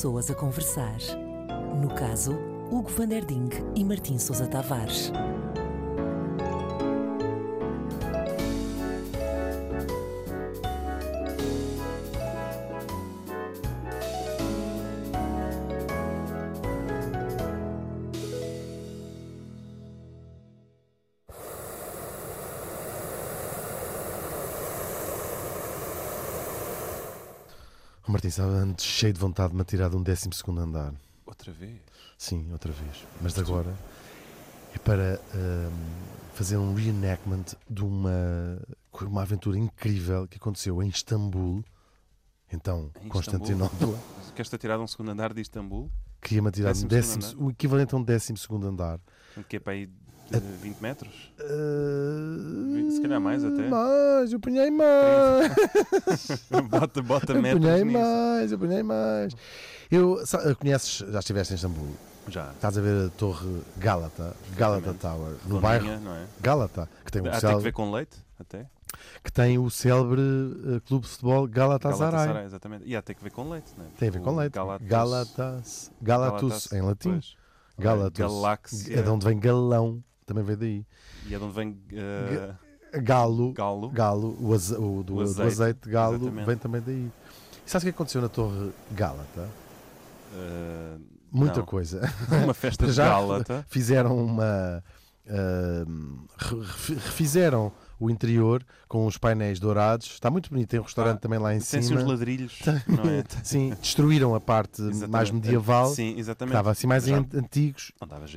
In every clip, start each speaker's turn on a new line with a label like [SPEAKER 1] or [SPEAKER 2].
[SPEAKER 1] pessoas a conversar. No caso, Hugo van der Ding e Martim Sousa Tavares.
[SPEAKER 2] O Martim estava antes cheio de vontade de me atirar de um 12 andar.
[SPEAKER 3] Outra vez?
[SPEAKER 2] Sim, outra vez. Mas de agora é para hum, fazer um reenactment de uma, uma aventura incrível que aconteceu em Istambul. Então,
[SPEAKER 3] Em
[SPEAKER 2] Constantinopla.
[SPEAKER 3] Queres-te atirar de um segundo andar de Istambul?
[SPEAKER 2] Queria-me atirar de um
[SPEAKER 3] Décimo
[SPEAKER 2] décimo,
[SPEAKER 3] segundo
[SPEAKER 2] o equivalente a um 12 andar.
[SPEAKER 3] Portanto, que é para aí 20 metros?
[SPEAKER 2] Uh,
[SPEAKER 3] Se calhar mais até.
[SPEAKER 2] Mais, eu punhei mais.
[SPEAKER 3] bota bota
[SPEAKER 2] eu
[SPEAKER 3] metros nisso.
[SPEAKER 2] mais, eu punhei mais. Eu, conheces, já estiveste em Istambul?
[SPEAKER 3] Já.
[SPEAKER 2] Estás a ver a torre Galata, Galata. Tower, no bairro
[SPEAKER 3] não é?
[SPEAKER 2] Galata, que tem, um
[SPEAKER 3] Ah, tem que
[SPEAKER 2] célebre,
[SPEAKER 3] ver com leite, até?
[SPEAKER 2] que tem o célebre eh, clube de futebol Galatasaray.
[SPEAKER 3] Galatasaray, exatamente. E há tem que ver com leite, não é?
[SPEAKER 2] Tem a ver com leite.
[SPEAKER 3] Galatas-
[SPEAKER 2] Galatas, Galatus,
[SPEAKER 3] Galatas-
[SPEAKER 2] em latim.
[SPEAKER 3] pois.
[SPEAKER 2] Galatus.
[SPEAKER 3] Galáxia.
[SPEAKER 2] É de onde vem galão, também vem daí.
[SPEAKER 3] E é de onde vem eh,
[SPEAKER 2] Galo,
[SPEAKER 3] galo.
[SPEAKER 2] galo o, aze- o do,
[SPEAKER 3] O
[SPEAKER 2] do
[SPEAKER 3] azeite,
[SPEAKER 2] azeite de galo
[SPEAKER 3] exatamente.
[SPEAKER 2] vem também daí. E sabes o que aconteceu na torre Gálata?
[SPEAKER 3] eh,
[SPEAKER 2] Muita
[SPEAKER 3] não.
[SPEAKER 2] coisa.
[SPEAKER 3] Uma festa de
[SPEAKER 2] Já-
[SPEAKER 3] Gálata.
[SPEAKER 2] fizeram uma. refi- refizeram o interior com os painéis dourados. Está muito bonito. Tem um restaurante
[SPEAKER 3] Ah,
[SPEAKER 2] também lá em
[SPEAKER 3] Tem-se
[SPEAKER 2] cima.
[SPEAKER 3] uns ladrilhos, não é?
[SPEAKER 2] Sim, destruíram a parte
[SPEAKER 3] Exatamente.
[SPEAKER 2] mais medieval.
[SPEAKER 3] Sim, exatamente.
[SPEAKER 2] Estava assim mais
[SPEAKER 3] Já
[SPEAKER 2] antigos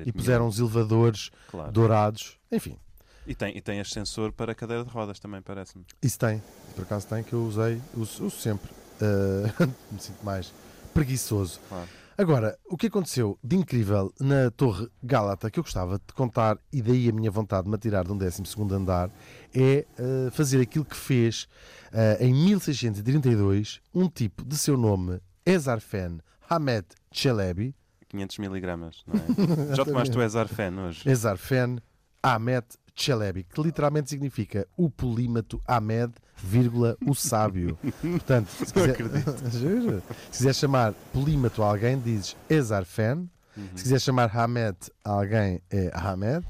[SPEAKER 2] e puseram os elevadores
[SPEAKER 3] claro.
[SPEAKER 2] dourados. Enfim,
[SPEAKER 3] E tem, e tem ascensor para cadeira de rodas também, parece-me.
[SPEAKER 2] isso tem. Por acaso tem que eu usei, uso, uso sempre. Ah, me sinto mais preguiçoso.
[SPEAKER 3] Claro.
[SPEAKER 2] Agora, o que aconteceu de incrível na Torre Gálata, que eu gostava de contar, e daí a minha vontade de me atirar de um 12 andar, é eh, fazer aquilo que fez eh, em 1632 um tipo de seu nome, Ezarfen Hamed Chelebi,
[SPEAKER 3] 500 miligramas, não é? Já tomaste o Ezar Fan hoje?
[SPEAKER 2] Ezarfen Ahmed Chelebi, que literalmente significa o polímato Ahmed, vírgula, o sábio. Portanto, se quiser, se quiser chamar polímato a alguém, dizes Ezarfen.
[SPEAKER 3] Uhum.
[SPEAKER 2] Se quiser chamar Hamed a alguém, é Hamed.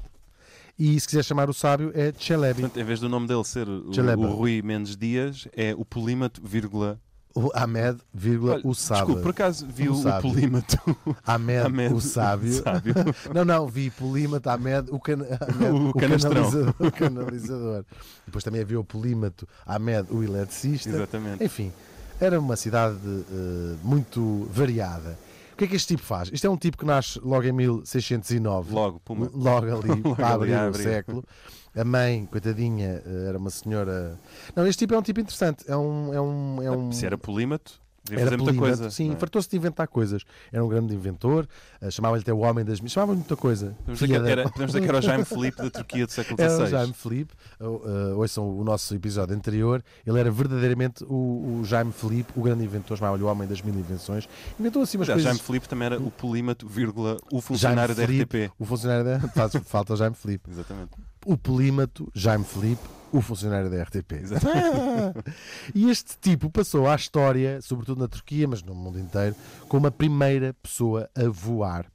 [SPEAKER 2] E se quiser chamar o sábio, é Chelebi.
[SPEAKER 3] Portanto, em vez do nome dele ser o, o Rui Mendes Dias, é o polímato, vírgula...
[SPEAKER 2] O Hamed, vírgula,
[SPEAKER 3] Olha,
[SPEAKER 2] o sábio.
[SPEAKER 3] Desculpe, por acaso vi
[SPEAKER 2] O
[SPEAKER 3] o, polímato.
[SPEAKER 2] Hamed,
[SPEAKER 3] Ahmed,
[SPEAKER 2] o sábio.
[SPEAKER 3] sábio.
[SPEAKER 2] Não, não, vi polímato, Ahmed, o, can... Ahmed,
[SPEAKER 3] O
[SPEAKER 2] o, canalizador, o canalizador. Depois também havia o polímato, Ahmed, o eletricista.
[SPEAKER 3] Exatamente.
[SPEAKER 2] Enfim, era uma cidade eh, muito variada. O que é que este tipo faz? Isto é um tipo que nasce logo em 1609.
[SPEAKER 3] Logo, puma.
[SPEAKER 2] Logo ali,
[SPEAKER 3] Logo
[SPEAKER 2] para abrir o século. A mãe, coitadinha, eh, era uma senhora. Não, este tipo é um tipo interessante. É um. É um, é um...
[SPEAKER 3] Se era polímato, devia
[SPEAKER 2] Era
[SPEAKER 3] muita coisa.
[SPEAKER 2] Sim,
[SPEAKER 3] é?
[SPEAKER 2] fartou-se de inventar coisas. Era um grande inventor, eh, chamavam-lhe até o homem das missões, chamavam-lhe muita coisa.
[SPEAKER 3] Podemos dizer, que era, podemos dizer que era o Jaime Felipe da Turquia do século
[SPEAKER 2] Era o
[SPEAKER 3] XVI.
[SPEAKER 2] Jaime Felipe, uh, uh, ouçam o nosso episódio anterior, ele era verdadeiramente o, o Jaime Felipe, o grande inventor, chamava-lhe o homem das mil invenções. Inventou assim umas
[SPEAKER 3] Aliás,
[SPEAKER 2] coisas.
[SPEAKER 3] Jaime Felipe também era o polímato, vírgula, o funcionário da
[SPEAKER 2] Felipe,
[SPEAKER 3] RTP.
[SPEAKER 2] O funcionário da. Faz, falta o Jaime Felipe.
[SPEAKER 3] Exatamente.
[SPEAKER 2] O polímato, Jaime Felipe, o funcionário da RTP. E este tipo passou à história, sobretudo na Turquia, mas no mundo inteiro, como a primeira pessoa a voar.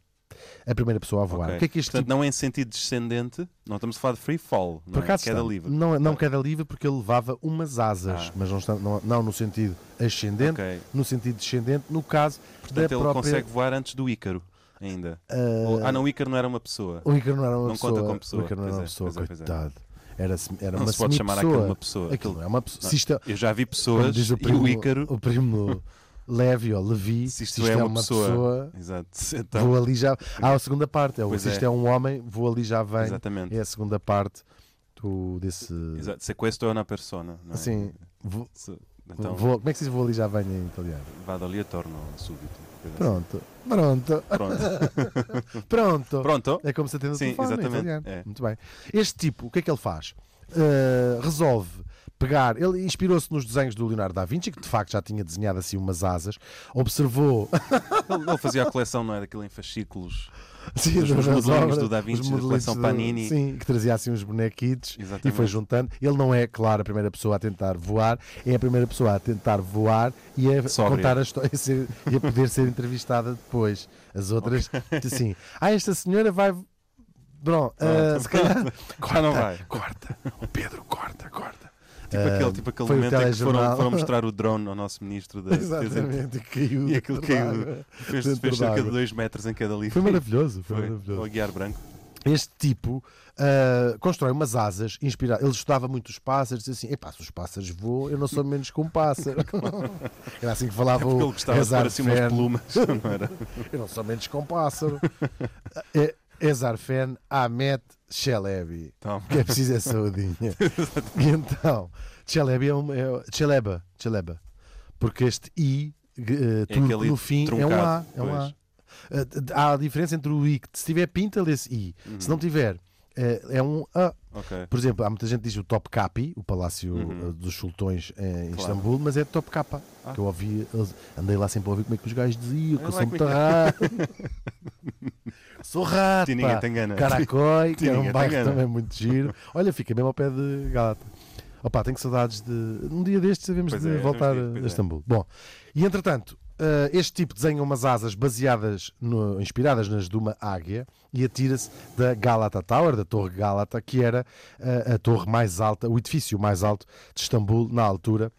[SPEAKER 2] A primeira pessoa a voar.
[SPEAKER 3] Ok.
[SPEAKER 2] O que é que este
[SPEAKER 3] Portanto,
[SPEAKER 2] tipo
[SPEAKER 3] não é em sentido descendente, não estamos a falar de free fall, não
[SPEAKER 2] Por
[SPEAKER 3] é? queda
[SPEAKER 2] está.
[SPEAKER 3] livre.
[SPEAKER 2] Não, não queda livre porque ele levava umas asas,
[SPEAKER 3] Ah.
[SPEAKER 2] mas não, está, não, não no sentido ascendente,
[SPEAKER 3] Ok.
[SPEAKER 2] no sentido descendente, no caso
[SPEAKER 3] Portanto,
[SPEAKER 2] da
[SPEAKER 3] ele
[SPEAKER 2] própria.
[SPEAKER 3] consegue voar antes do Ícaro, ainda.
[SPEAKER 2] ah,
[SPEAKER 3] Ou- ah, não, o Ícaro não era uma pessoa.
[SPEAKER 2] O Ícaro não era uma
[SPEAKER 3] Não
[SPEAKER 2] pessoa.
[SPEAKER 3] conta como pessoa.
[SPEAKER 2] O Ícaro não era uma
[SPEAKER 3] é,
[SPEAKER 2] pessoa,
[SPEAKER 3] pois é, pois é.
[SPEAKER 2] coitado. Era, era
[SPEAKER 3] não
[SPEAKER 2] uma
[SPEAKER 3] se pode chamar aquilo
[SPEAKER 2] semi-pessoa.
[SPEAKER 3] uma pessoa.
[SPEAKER 2] Aquilo não é uma pessoa. Se isto é,
[SPEAKER 3] Eu já vi pessoas
[SPEAKER 2] diz o
[SPEAKER 3] e
[SPEAKER 2] primo,
[SPEAKER 3] o Ícaro.
[SPEAKER 2] o primo Levi ou Levi,
[SPEAKER 3] Se isto é uma pessoa. Exato. Então,
[SPEAKER 2] vou ali já. Há a segunda parte. É,
[SPEAKER 3] Pois
[SPEAKER 2] se isto
[SPEAKER 3] é.
[SPEAKER 2] é um homem, vou ali já vem.
[SPEAKER 3] exatamente.
[SPEAKER 2] É a segunda parte do, desse.
[SPEAKER 3] Exato. Se questo é una persona. Não é?
[SPEAKER 2] Assim, vou,
[SPEAKER 3] Se- Então,
[SPEAKER 2] vou- como é que se diz vou ali já venho em italiano?
[SPEAKER 3] vado ali e torno súbito.
[SPEAKER 2] Pronto, pronto,
[SPEAKER 3] Pronto.
[SPEAKER 2] pronto.
[SPEAKER 3] Pronto.
[SPEAKER 2] É como se atende o
[SPEAKER 3] Sim,
[SPEAKER 2] telefone
[SPEAKER 3] exatamente, é.
[SPEAKER 2] Muito bem. Este tipo, o que é que ele faz? Uh, resolve pegar, ele inspirou-se nos desenhos do Leonardo da Vinci, que de facto já tinha desenhado assim umas asas, observou
[SPEAKER 3] Ele, ele fazia a coleção, não é? Daquilo em fascículos.
[SPEAKER 2] sim,
[SPEAKER 3] Os modelinhos
[SPEAKER 2] obras,
[SPEAKER 3] do Da Vinci, da coleção
[SPEAKER 2] do-
[SPEAKER 3] Panini.
[SPEAKER 2] Sim, que trazia assim uns bonequitos e
[SPEAKER 3] Exatamente.
[SPEAKER 2] foi juntando. Ele não é, claro, a primeira pessoa a tentar voar, é a primeira pessoa a tentar voar e a
[SPEAKER 3] Sóbria.
[SPEAKER 2] contar a história e, e a poder ser entrevistada depois. As outras, assim, ah, esta senhora vai. Pronto, ah, se calhar.
[SPEAKER 3] Já não vai.
[SPEAKER 2] Corta, o Pedro, corta, corta.
[SPEAKER 3] Tipo
[SPEAKER 2] Ah,
[SPEAKER 3] aquele, tipo aquele
[SPEAKER 2] o
[SPEAKER 3] momento em que foram, foram mostrar o drone ao nosso ministro da.
[SPEAKER 2] Exatamente, e caiu.
[SPEAKER 3] E aquilo caiu. Fez, fez cerca de
[SPEAKER 2] d'água.
[SPEAKER 3] 2 metros em cada livro.
[SPEAKER 2] Foi maravilhoso, foi,
[SPEAKER 3] Foi.
[SPEAKER 2] maravilhoso.
[SPEAKER 3] Ao guiar branco.
[SPEAKER 2] Este tipo ah, constrói umas asas inspiradas. Ele estudava muito os pássaros, dizia assim: Epá, se os pássaros voam, eu não sou menos que um pássaro. Era assim que falava
[SPEAKER 3] ele
[SPEAKER 2] o
[SPEAKER 3] gostava de pôr
[SPEAKER 2] Ezar
[SPEAKER 3] assim umas plumas, não era?
[SPEAKER 2] Eu não sou menos que um pássaro. É Ezar Fen Ahmet Chelebi. Que é preciso é saudinha. e então, Chelebi é um. É, Cheleba, Cheleba. Porque este I, eh,
[SPEAKER 3] É aquele
[SPEAKER 2] no fim, é um A.
[SPEAKER 3] truncado,
[SPEAKER 2] É um A. Eh, Há a diferença entre o I, que se tiver pinta, lê-se I.
[SPEAKER 3] Uhum.
[SPEAKER 2] Se não tiver, eh, é um A.
[SPEAKER 3] ok.
[SPEAKER 2] Por exemplo, há muita gente que diz o Top Capi, o Palácio
[SPEAKER 3] Uhum.
[SPEAKER 2] eh, dos Sultões eh, em
[SPEAKER 3] Claro.
[SPEAKER 2] Istambul, mas é Top Capa.
[SPEAKER 3] Ah.
[SPEAKER 2] Que eu ouvi, andei lá sempre a ouvir como é que os gajos diziam, que eu sou
[SPEAKER 3] lá,
[SPEAKER 2] muito rato. sou rato. Caracói, que é um bairro também muito giro. Olha, fica mesmo ao pé de Galata. Opa, tenho saudades de. Um dia destes sabemos de
[SPEAKER 3] é,
[SPEAKER 2] voltar
[SPEAKER 3] ver,
[SPEAKER 2] a
[SPEAKER 3] é.
[SPEAKER 2] Istambul. Bom, e entretanto, eh, este tipo desenha umas asas baseadas, no- inspiradas nas de uma águia e atira-se da Galata Tower, da Torre Galata, que era eh, a torre mais alta, o edifício mais alto de Istambul na altura.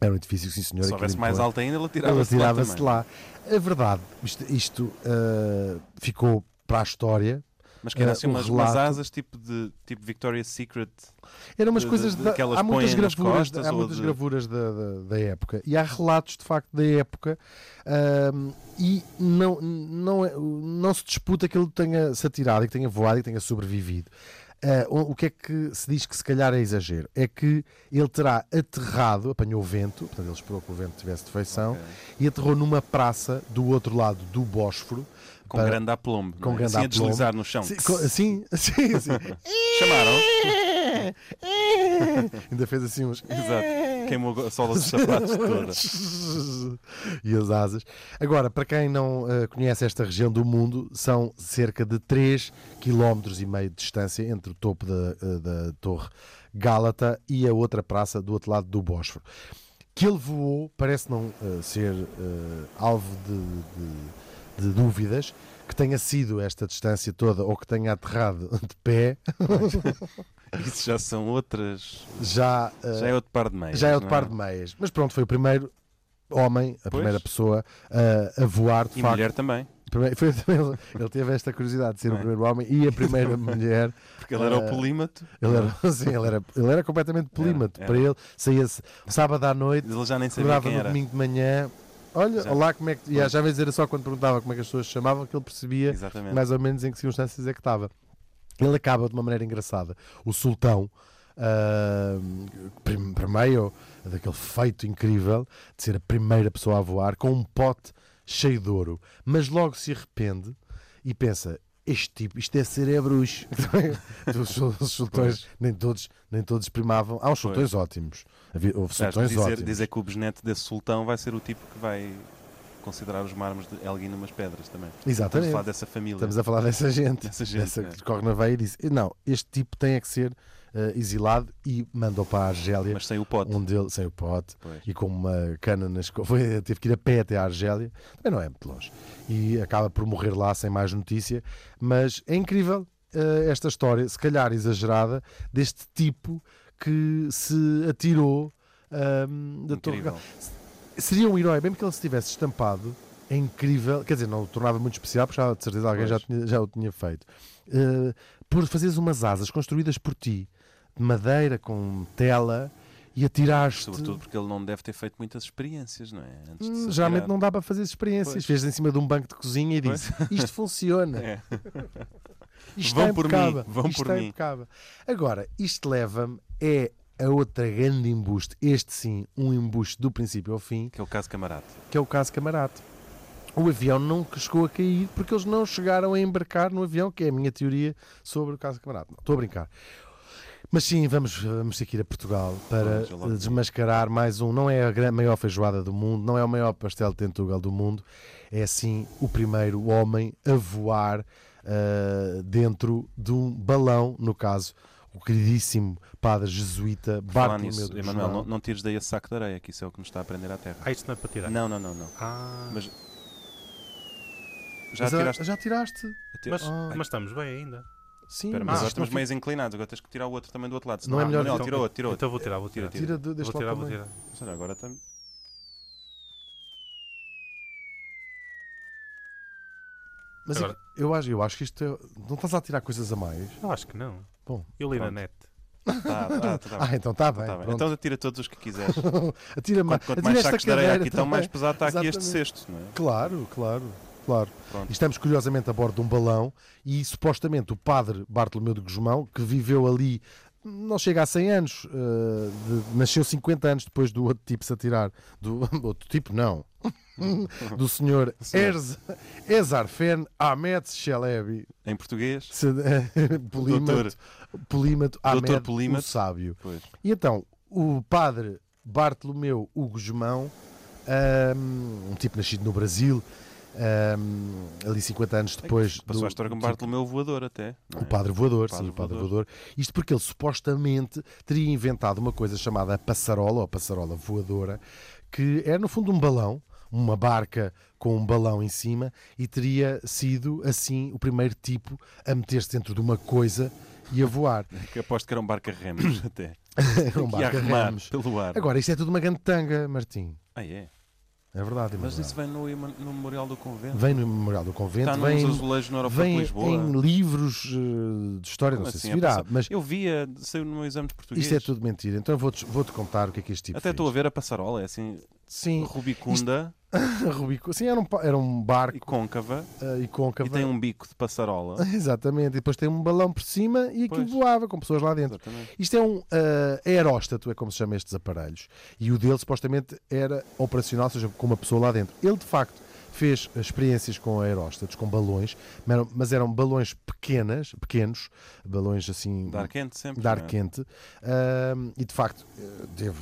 [SPEAKER 2] Era um edifício, sim senhor.
[SPEAKER 3] Se houvesse mais
[SPEAKER 2] imponente.
[SPEAKER 3] alto ainda,
[SPEAKER 2] Ela
[SPEAKER 3] tirava-se lá
[SPEAKER 2] tirava-se
[SPEAKER 3] também.
[SPEAKER 2] lá. A verdade, isto, isto, eh, ficou para a história.
[SPEAKER 3] Mas que era assim umas, umas asas tipo de tipo Victoria's Secret.
[SPEAKER 2] Eram umas
[SPEAKER 3] De-
[SPEAKER 2] coisas
[SPEAKER 3] de-
[SPEAKER 2] da-
[SPEAKER 3] daquelas
[SPEAKER 2] há muitas gravuras, há muitas
[SPEAKER 3] de-
[SPEAKER 2] gravuras da, da, da época e há relatos de facto da época ahm, e não, não, é- não se disputa que ele tenha se atirado e que tenha voado e que tenha sobrevivido. Ah, o que é que se diz que se calhar é exagero? É que ele terá aterrado, apanhou o vento, portanto ele esperou que o vento tivesse defeição
[SPEAKER 3] Ok.
[SPEAKER 2] e aterrou numa praça do outro lado do Bósforo.
[SPEAKER 3] Com
[SPEAKER 2] para-
[SPEAKER 3] grande aplombo.
[SPEAKER 2] com
[SPEAKER 3] é?
[SPEAKER 2] grande
[SPEAKER 3] assim a
[SPEAKER 2] aplombo.
[SPEAKER 3] deslizar no chão.
[SPEAKER 2] Sim, co- sim.
[SPEAKER 3] Chamaram.
[SPEAKER 2] Ainda fez assim uns.
[SPEAKER 3] Exato. Queimou a sola dos sapatos toda.
[SPEAKER 2] e as asas. Agora, para quem não eh, conhece esta região do mundo, são cerca de 3 km e meio de distância entre o topo da, eh, da Torre Gálata e a outra praça do outro lado do Bósforo. Que ele voou parece não eh, ser alvo de, de- de dúvidas, que tenha sido esta distância toda ou que tenha aterrado de pé,
[SPEAKER 3] Isso já são outras.
[SPEAKER 2] já,
[SPEAKER 3] Já é outro par de meias.
[SPEAKER 2] já é outro par de meias. Mas pronto, foi o primeiro homem, a primeira pessoa a, a voar de
[SPEAKER 3] E
[SPEAKER 2] facto.
[SPEAKER 3] mulher também.
[SPEAKER 2] Primeiro- foi ele teve esta curiosidade de ser
[SPEAKER 3] Não
[SPEAKER 2] o
[SPEAKER 3] é?
[SPEAKER 2] primeiro homem e a primeira mulher.
[SPEAKER 3] Porque ele era o
[SPEAKER 2] Eh,
[SPEAKER 3] polímato.
[SPEAKER 2] Ele era, sim, ele era, ele era completamente polímato.
[SPEAKER 3] era.
[SPEAKER 2] Para ele, saía-se sábado à noite,
[SPEAKER 3] Ele já nem sabia quem
[SPEAKER 2] no
[SPEAKER 3] era.
[SPEAKER 2] domingo de manhã. Olha,
[SPEAKER 3] Já.
[SPEAKER 2] olá, como é que. E já vezes era só quando perguntava como é que as pessoas se chamavam que ele percebia
[SPEAKER 3] Exatamente.
[SPEAKER 2] mais ou menos em que circunstâncias é que estava. Ele acaba de uma maneira engraçada. O sultão, prim- primeiro, daquele feito incrível de ser a primeira pessoa a voar com um pote cheio de ouro, mas logo se arrepende e pensa. Este tipo, isto é bruxo. os, sul- os sultões, nem todos, nem todos primavam. Há uns
[SPEAKER 3] Pois.
[SPEAKER 2] sultões ótimos. Havia- Houve sultões
[SPEAKER 3] dizer,
[SPEAKER 2] ótimos.
[SPEAKER 3] dizer que o bisneto desse sultão vai ser o tipo que vai considerar os mármores de Elgin umas pedras também. Estamos a
[SPEAKER 2] Exatamente.
[SPEAKER 3] falar dessa família.
[SPEAKER 2] Estamos a falar dessa gente.
[SPEAKER 3] Dessa gente,
[SPEAKER 2] Essa
[SPEAKER 3] é.
[SPEAKER 2] que corre na veia e disse: Não, este tipo tem é que ser eh, exilado e mandou para a Argélia,
[SPEAKER 3] Mas sem o pote.
[SPEAKER 2] onde ele, sem o pote
[SPEAKER 3] Pois.
[SPEAKER 2] e com uma cana nas foi Teve que ir a pé até à Argélia, também não é muito longe. E acaba por morrer lá sem mais notícia. Mas é incrível eh, esta história, se calhar exagerada, deste tipo que se atirou ahm, da Torre seria um herói, mesmo que ele se tivesse estampado, é incrível, quer dizer, não o tornava muito especial, porque já, de certeza alguém já, tinha- já o tinha feito. Uh, por fazeres umas asas construídas por ti, de madeira, com tela, e atiraste.
[SPEAKER 3] Sobretudo porque ele não deve ter feito muitas experiências, não é?
[SPEAKER 2] Hum, Geralmente não dá para fazer experiências.
[SPEAKER 3] Pois.
[SPEAKER 2] Fez em cima de um banco de cozinha e
[SPEAKER 3] Pois.
[SPEAKER 2] disse: Isto funciona.
[SPEAKER 3] É.
[SPEAKER 2] Isto
[SPEAKER 3] Vão
[SPEAKER 2] está
[SPEAKER 3] por mim, vão
[SPEAKER 2] isto
[SPEAKER 3] por
[SPEAKER 2] está
[SPEAKER 3] mim.
[SPEAKER 2] impecável. Agora, isto leva-me é a outra grande embuste. Este sim, um embuste do princípio ao fim,
[SPEAKER 3] Que é o caso camarada.
[SPEAKER 2] que é o caso Camarate. O avião nunca chegou a cair porque eles não chegaram a embarcar no avião, que é a minha teoria sobre o caso Camarate. Não, estou a brincar. Mas sim, vamos, vamos ter que ir a Portugal para desmascarar mais um. Não é a maior feijoada do mundo, não é o maior pastel de tentugal do mundo, é sim o primeiro homem a voar ah, dentro de um balão, no caso, o queridíssimo padre jesuíta Bartolomeu de
[SPEAKER 3] Emanuel, não, não tires daí esse saco de areia, que isso é o que nos está a prender à terra.
[SPEAKER 4] Ah, isto não é para tirar.
[SPEAKER 3] Não, não, não, não.
[SPEAKER 4] Ah,
[SPEAKER 3] Mas já
[SPEAKER 2] Mas,
[SPEAKER 3] tiraste.
[SPEAKER 2] já tiraste?
[SPEAKER 4] Mas,
[SPEAKER 2] Ah.
[SPEAKER 4] mas estamos bem ainda.
[SPEAKER 2] Sim,
[SPEAKER 3] Espera, mas
[SPEAKER 2] não
[SPEAKER 3] estamos meios inclinados, agora tens que tirar o outro também do outro lado.
[SPEAKER 2] Não é
[SPEAKER 3] senão-
[SPEAKER 2] melhor-
[SPEAKER 3] Manuel,
[SPEAKER 4] então,
[SPEAKER 3] tira outro, tira outro.
[SPEAKER 4] Então vou tirar, vou tirar.
[SPEAKER 3] Tira,
[SPEAKER 2] Tira deste
[SPEAKER 4] Vou tirar, vou tirar.
[SPEAKER 3] Olha, agora também.
[SPEAKER 2] Mas
[SPEAKER 4] Agora-
[SPEAKER 2] eu, acho, eu acho que isto é... Não estás a tirar coisas a mais?
[SPEAKER 4] Eu acho que não.
[SPEAKER 2] Bom.
[SPEAKER 4] Eu li na
[SPEAKER 3] Pronto.
[SPEAKER 4] net.
[SPEAKER 3] Tá, tá, tá, tá
[SPEAKER 2] Ah, então está bem.
[SPEAKER 3] Tá bem. Então atira todos os que quiseres.
[SPEAKER 2] atira mais,
[SPEAKER 3] Quanto, quanto
[SPEAKER 2] atira
[SPEAKER 3] mais sacos de areia aqui, tão mais
[SPEAKER 2] também.
[SPEAKER 3] pesado está aqui este cesto, não é?
[SPEAKER 2] Claro, claro, claro.
[SPEAKER 3] Pronto.
[SPEAKER 2] Estamos curiosamente a bordo de um balão e supostamente o padre Bartolomeu de Guzmão, que viveu ali, não chega a 100 anos, eh, de- nasceu 50 anos depois do outro tipo se atirar. Do outro tipo, não. do senhor. Erz- Ezarfen Ahmed Shelebi,
[SPEAKER 3] Em português,
[SPEAKER 2] se- eh, polímato, polímato Ahmed,
[SPEAKER 3] Polímato.
[SPEAKER 2] o sábio.
[SPEAKER 3] Pois.
[SPEAKER 2] E então, o padre Bartolomeu Hugo Guzmão, um, um tipo nascido no Brasil, um, ali 50 anos depois
[SPEAKER 3] Passou
[SPEAKER 2] do,
[SPEAKER 3] a história como Bartolomeu Voador até. não
[SPEAKER 2] o
[SPEAKER 3] é?
[SPEAKER 2] padre voador,
[SPEAKER 3] O padre
[SPEAKER 2] sim, o padre
[SPEAKER 3] voador.
[SPEAKER 2] voador. Isto porque ele supostamente teria inventado uma coisa chamada passarola, ou passarola voadora, que era no fundo um balão, uma barca com um balão em cima, e teria sido assim o primeiro tipo a meter-se dentro de uma coisa e a voar.
[SPEAKER 3] Que aposto que era um barco a remos até.
[SPEAKER 2] Era um
[SPEAKER 3] que ia
[SPEAKER 2] barco a
[SPEAKER 3] remar
[SPEAKER 2] remos.
[SPEAKER 3] pelo ar.
[SPEAKER 2] Agora, isto é tudo uma grande tanga, Martim.
[SPEAKER 3] Ah, é?
[SPEAKER 2] É verdade,
[SPEAKER 3] Mas
[SPEAKER 2] Emanuel.
[SPEAKER 3] isso vem no, no Memorial do Convento.
[SPEAKER 2] Vem no Memorial do Convento,
[SPEAKER 3] Está
[SPEAKER 2] vem,
[SPEAKER 3] nos azulejos no aeroporto
[SPEAKER 2] vem
[SPEAKER 3] de Lisboa.
[SPEAKER 2] em livros eh, de história,
[SPEAKER 3] Como
[SPEAKER 2] não sei
[SPEAKER 3] assim?
[SPEAKER 2] se
[SPEAKER 3] É
[SPEAKER 2] virá, mas
[SPEAKER 3] Eu via, saiu no meu exame de português.
[SPEAKER 2] isto é tudo mentira. Então vou-te vou-te contar o que é que este tipo
[SPEAKER 3] Até
[SPEAKER 2] fez.
[SPEAKER 3] estou a ver a passarola, é assim,
[SPEAKER 2] Sim,
[SPEAKER 3] rubicunda
[SPEAKER 2] Rubico. Sim, era um, era um barco
[SPEAKER 3] e côncava
[SPEAKER 2] eh, e côncava.
[SPEAKER 3] e tem um bico de passarola.
[SPEAKER 2] Exatamente, e depois tem um balão por cima e aquilo
[SPEAKER 3] Pois.
[SPEAKER 2] voava com pessoas lá dentro.
[SPEAKER 3] Exatamente.
[SPEAKER 2] Isto é um eh, aeróstato, é como se chama estes aparelhos. E o dele supostamente era operacional, ou seja, com uma pessoa lá dentro. Ele de facto fez experiências com aeróstatos, com balões, mas eram, balões pequenas, pequenos, balões assim
[SPEAKER 3] De ar quente sempre.
[SPEAKER 2] de ar
[SPEAKER 3] não é?
[SPEAKER 2] quente, ahm, e de facto eh, teve-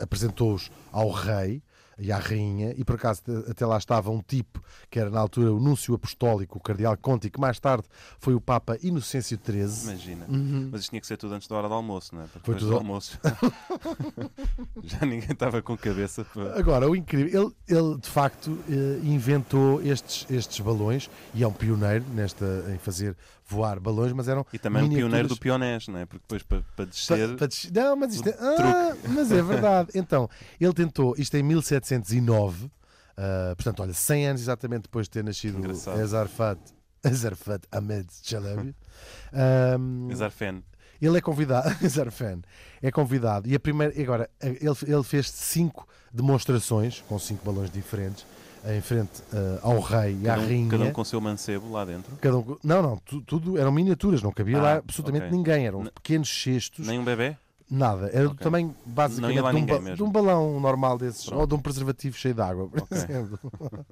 [SPEAKER 2] apresentou-os ao rei e à rainha, e por acaso até lá estava um tipo que era na altura o núncio apostólico, o cardeal Conti, que mais tarde foi o Papa Inocêncio XIII.
[SPEAKER 3] Imagina.
[SPEAKER 2] Uhum.
[SPEAKER 3] Mas isto tinha que ser tudo antes da hora do almoço, não é? Porque
[SPEAKER 2] Foi
[SPEAKER 3] depois
[SPEAKER 2] tudo
[SPEAKER 3] do almoço já ninguém estava com cabeça para.
[SPEAKER 2] Agora, o incrível, ele, ele de facto eh, inventou estes, estes balões e é um pioneiro nesta, em fazer voar balões, mas eram
[SPEAKER 3] E também um pioneiro
[SPEAKER 2] miniaturas-
[SPEAKER 3] do pionés, não é? Porque depois para, para descer.
[SPEAKER 2] Pa- pa des- não, mas isto é, ah, mas é verdade. Então, ele tentou, isto em 1709, ah, portanto, olha, 100 anos exatamente depois de ter nascido
[SPEAKER 3] Engraçado.
[SPEAKER 2] Ezarfat, Ezarfat Ahmed Chalabi. Ahm,
[SPEAKER 3] Exarfen.
[SPEAKER 2] ele é convidado, Zarfan, é convidado, e a primeira, agora, ele, ele fez cinco demonstrações com cinco balões diferentes em frente ah, ao rei e à
[SPEAKER 3] Cada um,
[SPEAKER 2] rainha.
[SPEAKER 3] cada um com o seu mancebo lá dentro.
[SPEAKER 2] Cada um- não, não, tu- tudo eram miniaturas, não cabia
[SPEAKER 3] Ah,
[SPEAKER 2] lá absolutamente
[SPEAKER 3] ok.
[SPEAKER 2] ninguém, eram
[SPEAKER 3] N-
[SPEAKER 2] pequenos cestos,
[SPEAKER 3] Nem um bebê?
[SPEAKER 2] nada, era do
[SPEAKER 3] Ok.
[SPEAKER 2] tamanho basicamente de, um ba- de um balão normal desses,
[SPEAKER 3] Pronto.
[SPEAKER 2] ou de um preservativo cheio de água, por
[SPEAKER 3] Ok.
[SPEAKER 2] exemplo.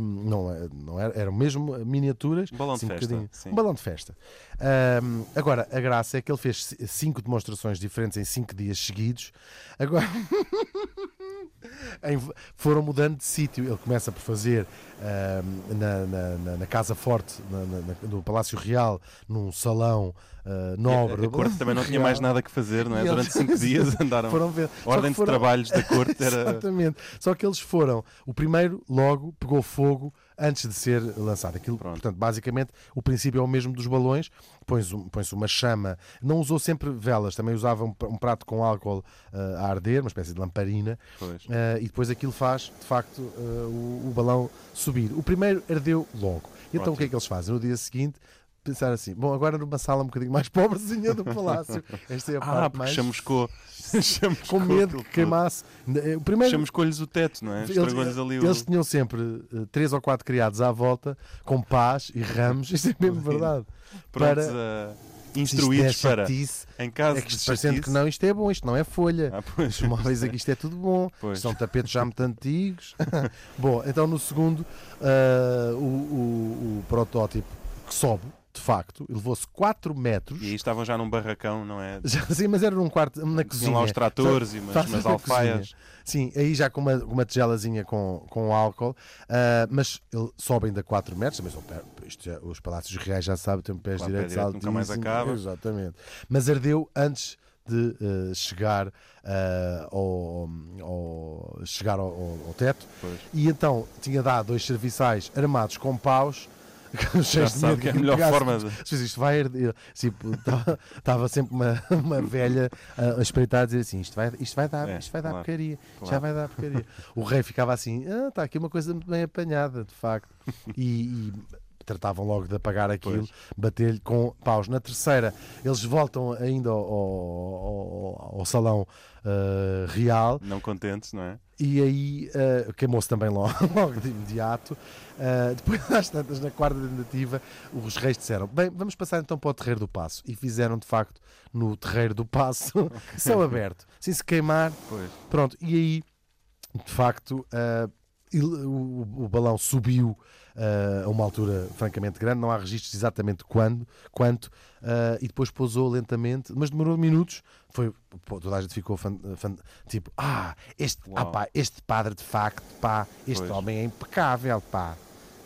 [SPEAKER 2] Não, é- não era, eram mesmo miniaturas,
[SPEAKER 3] Um balão de
[SPEAKER 2] assim, um
[SPEAKER 3] festa.
[SPEAKER 2] um balão de festa. Agora, a graça é que ele fez ci- cinco demonstrações diferentes em cinco dias seguidos. Agora, em- foram mudando de sítio. Ele começa por fazer ahm, na, na- na- Casa Forte, na- no Palácio Real, num salão
[SPEAKER 3] E
[SPEAKER 2] nobre.
[SPEAKER 3] a, a corte também não tinha mais nada que fazer, não é?
[SPEAKER 2] E
[SPEAKER 3] Durante
[SPEAKER 2] eles-
[SPEAKER 3] cinco dias andaram.
[SPEAKER 2] Foram ver.
[SPEAKER 3] Ordem
[SPEAKER 2] que
[SPEAKER 3] de
[SPEAKER 2] foram-
[SPEAKER 3] trabalhos da corte era.
[SPEAKER 2] Exatamente. Só que eles foram. O primeiro, logo, pegou fogo antes de ser lançado. Aquilo,
[SPEAKER 3] Pronto.
[SPEAKER 2] portanto, basicamente, o princípio é o mesmo dos balões. Põe-se um, uma chama. Não usou sempre velas, também usava um, pr- um prato com álcool ah, a arder, uma espécie de lamparina. Ah, e depois aquilo faz, de facto, ah, o, o balão subir. O primeiro ardeu logo. Então, o que é que eles fazem? No dia seguinte. Pensar assim, bom, agora numa sala um bocadinho mais pobrezinha do palácio. Esta é a
[SPEAKER 3] Ah,
[SPEAKER 2] parte
[SPEAKER 3] porque
[SPEAKER 2] mais.
[SPEAKER 3] chamuscou. chamuscou
[SPEAKER 2] Com medo que queimasse. O primeiro,
[SPEAKER 3] Chamuscou-lhes o teto, não é?
[SPEAKER 2] eles,
[SPEAKER 3] ali o.
[SPEAKER 2] eles tinham sempre eh, três ou quatro criados à volta, com pás e ramos, isto é mesmo verdade.
[SPEAKER 3] prontos
[SPEAKER 2] para-
[SPEAKER 3] a. instruídos
[SPEAKER 2] isto é
[SPEAKER 3] para.
[SPEAKER 2] chatice,
[SPEAKER 3] Em caso
[SPEAKER 2] é que
[SPEAKER 3] de
[SPEAKER 2] parecendo que não, isto é bom, isto não é folha.
[SPEAKER 3] Ah, pois.
[SPEAKER 2] Os móveis aqui, isto é tudo bom.
[SPEAKER 3] Pois.
[SPEAKER 2] São tapetes já muito antigos. bom, então no segundo, ah, o, o- o protótipo que sobe, de facto, levou-se 4 metros.
[SPEAKER 3] E aí estavam já num barracão, não é?
[SPEAKER 2] Já, sim, mas era num quarto, na
[SPEAKER 3] Tinham
[SPEAKER 2] cozinha.
[SPEAKER 3] lá os tratores e umas, umas alfaias.
[SPEAKER 2] Sim, aí já com uma, uma tigelazinha com, com álcool, ah, mas ele sobe ainda 4 metros, mas já- os palácios reais já sabem, têm pés
[SPEAKER 3] Claro,
[SPEAKER 2] direitos
[SPEAKER 3] direito nunca mais acaba.
[SPEAKER 2] Exatamente. Mas ardeu antes de ah, chegar, ah, ao, ao- chegar ao, ao- ao teto
[SPEAKER 3] Pois.
[SPEAKER 2] e então tinha dado dois serviçais armados com paus. De
[SPEAKER 3] sabe que é a melhor
[SPEAKER 2] pegasse-
[SPEAKER 3] forma de-
[SPEAKER 2] Se isto vai arder. Tipo, estava sempre uma, uma velha a, a espreitar a dizer assim: isto vai, isto vai dar,
[SPEAKER 3] É,
[SPEAKER 2] isto vai dar
[SPEAKER 3] claro,
[SPEAKER 2] porcaria, já
[SPEAKER 3] claro.
[SPEAKER 2] vai dar porcaria. O rei ficava assim: ah, está aqui uma coisa muito bem apanhada, de facto. E, e tratavam logo de apagar aquilo, bater-lhe com paus. Na terceira, eles voltam ainda ao, ao- ao- salão ah, real
[SPEAKER 3] Não contentes, não é?
[SPEAKER 2] e aí ah, queimou-se também logo, logo de imediato. Ah, depois, às tantas, na quarta tentativa, os reis disseram: Bem, vamos passar então para o Terreiro do Passo. E fizeram de facto no Terreiro do Passo, céu aberto, sem se queimar.
[SPEAKER 3] Pois.
[SPEAKER 2] Pronto, e aí, de facto, ele- o, balão subiu ah, a uma altura francamente grande, não há registros exatamente quando, quanto, ah, e depois pousou lentamente, mas demorou minutos. Foi, pô, toda a gente ficou fan- fan- tipo, ah, este, ah, pá, este padre de facto, pá, este
[SPEAKER 3] Pois.
[SPEAKER 2] homem é impecável, pá.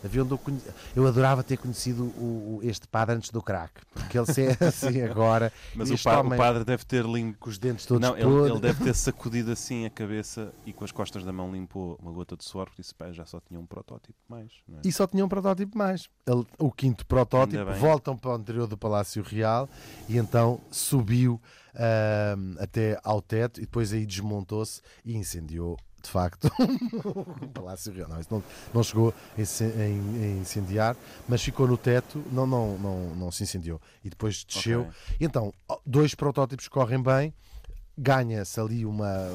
[SPEAKER 2] Havia onde eu, conhe- eu adorava ter conhecido o, o- este padre antes do crack, porque ele se é assim agora.
[SPEAKER 3] Mas o, pa- o
[SPEAKER 2] homem
[SPEAKER 3] padre deve ter limpo.
[SPEAKER 2] com os dentes todos
[SPEAKER 3] Não, ele, ele deve ter sacudido assim a cabeça e com as costas da mão limpou uma gota de suor, porque disse: pá, já só tinha um protótipo mais. É?
[SPEAKER 2] E só tinha um protótipo mais. Ele- o quinto protótipo, voltam para o interior do Palácio Real e então subiu ahm, até ao teto e depois aí desmontou-se e incendiou. De facto, o Palácio Real. Não, isso não, não chegou a ince- a in- a incendiar, mas ficou no teto, não, não, não, não se incendiou. E depois desceu.
[SPEAKER 3] Ok.
[SPEAKER 2] Então, dois protótipos correm bem, ganha-se ali uma.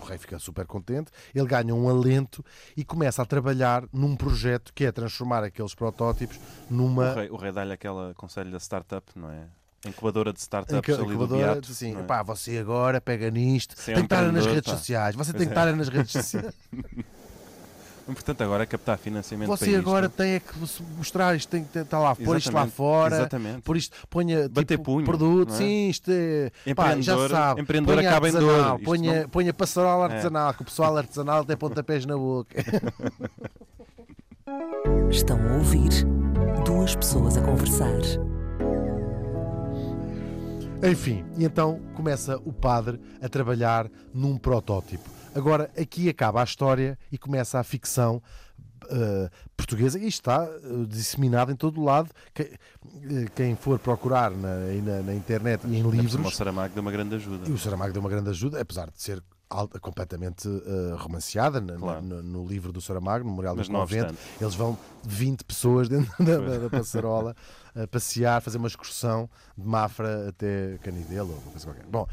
[SPEAKER 2] O rei fica super contente, ele ganha um alento e começa a trabalhar num projeto que é transformar aqueles protótipos numa.
[SPEAKER 3] O rei, o rei dá-lhe aquele conselho da startup, não é? Incubadora de startups
[SPEAKER 2] inca-
[SPEAKER 3] ali do
[SPEAKER 2] incubadora,
[SPEAKER 3] Beato.
[SPEAKER 2] diz assim,
[SPEAKER 3] não é?
[SPEAKER 2] pá, você agora pega nisto,
[SPEAKER 3] Você é
[SPEAKER 2] tem que estar nas redes
[SPEAKER 3] pá.
[SPEAKER 2] sociais, você tem que
[SPEAKER 3] é.
[SPEAKER 2] estar nas redes sociais,
[SPEAKER 3] Portanto, agora é captar financiamento
[SPEAKER 2] você
[SPEAKER 3] para
[SPEAKER 2] agora
[SPEAKER 3] isto.
[SPEAKER 2] tem é que mostrar isto, tem que estar lá, pôr isto lá fora,
[SPEAKER 3] Exatamente.
[SPEAKER 2] por isto, ponha
[SPEAKER 3] Bater
[SPEAKER 2] tipo,
[SPEAKER 3] punho,
[SPEAKER 2] produto,
[SPEAKER 3] é?
[SPEAKER 2] sim, isto é. Pá, já
[SPEAKER 3] Empreendedor-
[SPEAKER 2] sabe,
[SPEAKER 3] empreendedor
[SPEAKER 2] ponha
[SPEAKER 3] acaba em dor,
[SPEAKER 2] artesanal, ponha,
[SPEAKER 3] não-
[SPEAKER 2] ponha passarola
[SPEAKER 3] É.
[SPEAKER 2] artesanal, que o pessoal artesanal tem pontapés na boca.
[SPEAKER 1] Estão a ouvir duas pessoas a conversar.
[SPEAKER 2] Enfim, e então começa o padre a trabalhar num protótipo. Agora, aqui acaba a história e começa a ficção eh, portuguesa e está eh, disseminada em todo o lado. Que- eh, quem for procurar na, na, na internet e em
[SPEAKER 3] O
[SPEAKER 2] livros,
[SPEAKER 3] Saramago deu uma grande ajuda.
[SPEAKER 2] e o Saramago deu uma grande ajuda, apesar de ser al- completamente eh, romanceada na-
[SPEAKER 3] Claro.
[SPEAKER 2] no, no livro do Saramago, no Memorial
[SPEAKER 3] Mas
[SPEAKER 2] do Convento. Eles vão 20 pessoas dentro da, da- da passarola a passear, fazer uma excursão de Mafra até Canidelo ou coisa qualquer. Bom,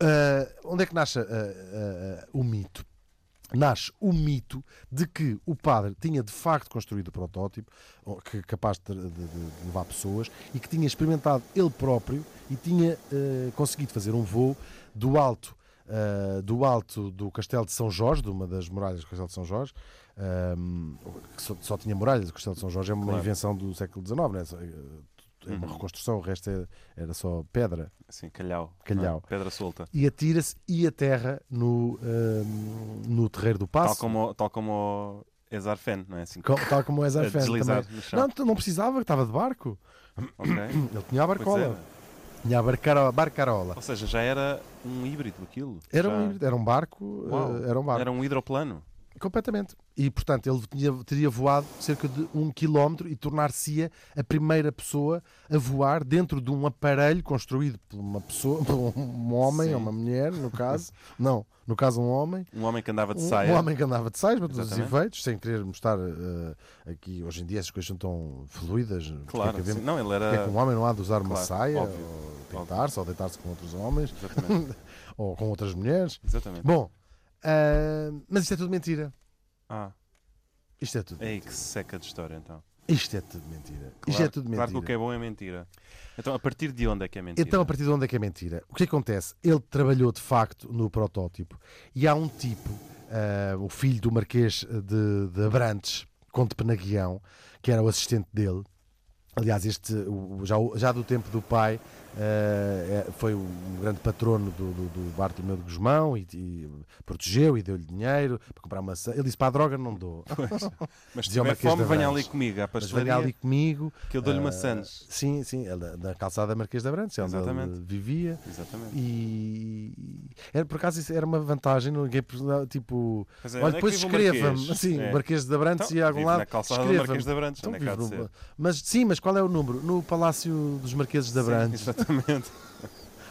[SPEAKER 2] eh, onde é que nasce eh, eh, o mito? Nasce o mito de que o padre tinha de facto construído o protótipo, que capaz de, de- de- levar pessoas, e que tinha experimentado ele próprio e tinha conseguido fazer um voo do alto uh, do alto do Castelo de São Jorge, de uma das muralhas do Castelo de São Jorge, um, que só, só tinha muralhas, o Castelo de São Jorge é uma
[SPEAKER 3] Claro.
[SPEAKER 2] invenção do século XIX, né? Só- é uma
[SPEAKER 3] Uhum.
[SPEAKER 2] reconstrução, o resto é- era só pedra.
[SPEAKER 3] Assim, calhau.
[SPEAKER 2] Calhau.
[SPEAKER 3] é? Pedra solta.
[SPEAKER 2] E atira-se e aterra no, um, no Terreiro do Passo,
[SPEAKER 3] Tal como, tal como o Ezarfen, não é? Assim,
[SPEAKER 2] co- tal como o
[SPEAKER 3] chão.
[SPEAKER 2] Não, não precisava, estava de barco.
[SPEAKER 3] Ok.
[SPEAKER 2] Ele tinha a barcola.
[SPEAKER 3] era.
[SPEAKER 2] Tinha a barcaro- barcarola.
[SPEAKER 3] Ou seja, já era um híbrido aquilo.
[SPEAKER 2] Era
[SPEAKER 3] Já-
[SPEAKER 2] um, híbrido, era um barco.
[SPEAKER 3] Uau.
[SPEAKER 2] uh, era um barco.
[SPEAKER 3] Era um hidroplano.
[SPEAKER 2] Completamente. E, portanto, ele tinha- teria voado cerca de um quilómetro e tornar-se-ia a primeira pessoa a voar dentro de um aparelho construído por uma pessoa, por um homem
[SPEAKER 3] Sim.
[SPEAKER 2] ou uma mulher, no caso. Não, no caso, um homem.
[SPEAKER 3] Um homem que andava de
[SPEAKER 2] Um,
[SPEAKER 3] saia.
[SPEAKER 2] um homem que andava de saias para todos os efeitos, sem querer mostrar eh, aqui. Hoje em dia essas coisas são tão fluidas.
[SPEAKER 3] Claro.
[SPEAKER 2] é.
[SPEAKER 3] Não, ele
[SPEAKER 2] porque é
[SPEAKER 3] era.
[SPEAKER 2] que um homem não há de usar uma
[SPEAKER 3] Claro,
[SPEAKER 2] saia,
[SPEAKER 3] óbvio,
[SPEAKER 2] ou deitar-se, ou deitar-se com outros homens, ou com outras mulheres.
[SPEAKER 3] Exatamente.
[SPEAKER 2] Bom, ah, mas isto é tudo mentira.
[SPEAKER 3] Ah,
[SPEAKER 2] Isto é tudo.
[SPEAKER 3] ei, que seca de história então.
[SPEAKER 2] Isto é tudo mentira. Isto
[SPEAKER 3] Claro,
[SPEAKER 2] é tudo mentira.
[SPEAKER 3] Claro que o que é bom é mentira. Então, a partir de onde é que é mentira?
[SPEAKER 2] Então, a partir de onde é que é mentira? O que acontece? Ele trabalhou de facto no protótipo e há um tipo, ah, o filho do Marquês de, de Abrantes, Conde Penaguião, que era o assistente dele, Aliás, este, já, já do tempo do pai, é- foi um grande patrono do, do, do Bartolomeu de Guzmão e, e protegeu e deu-lhe dinheiro para comprar maçã. Ele disse: para a droga não dou.
[SPEAKER 3] Mas se tiver fome, venha ali comigo à
[SPEAKER 2] venha ali comigo.
[SPEAKER 3] que eu dou-lhe
[SPEAKER 2] eh,
[SPEAKER 3] maçãs.
[SPEAKER 2] Sim, sim, na calçada Marquês de Abrantes, é onde
[SPEAKER 3] Exatamente.
[SPEAKER 2] ele vivia.
[SPEAKER 3] Exatamente.
[SPEAKER 2] E era, por acaso isso era uma vantagem, ninguém tipo,
[SPEAKER 3] é,
[SPEAKER 2] olha,
[SPEAKER 3] é
[SPEAKER 2] depois
[SPEAKER 3] o
[SPEAKER 2] escreva-me, assim,
[SPEAKER 3] É.
[SPEAKER 2] Marquês de Abrantes
[SPEAKER 3] Então,
[SPEAKER 2] e a algum lado.
[SPEAKER 3] na calçada. Marquês
[SPEAKER 2] Então
[SPEAKER 3] onde é
[SPEAKER 2] vive no-? Mas sim, mas qual é o número? No Palácio dos Marqueses de
[SPEAKER 3] Sim,
[SPEAKER 2] Abrantes.
[SPEAKER 3] Exatamente.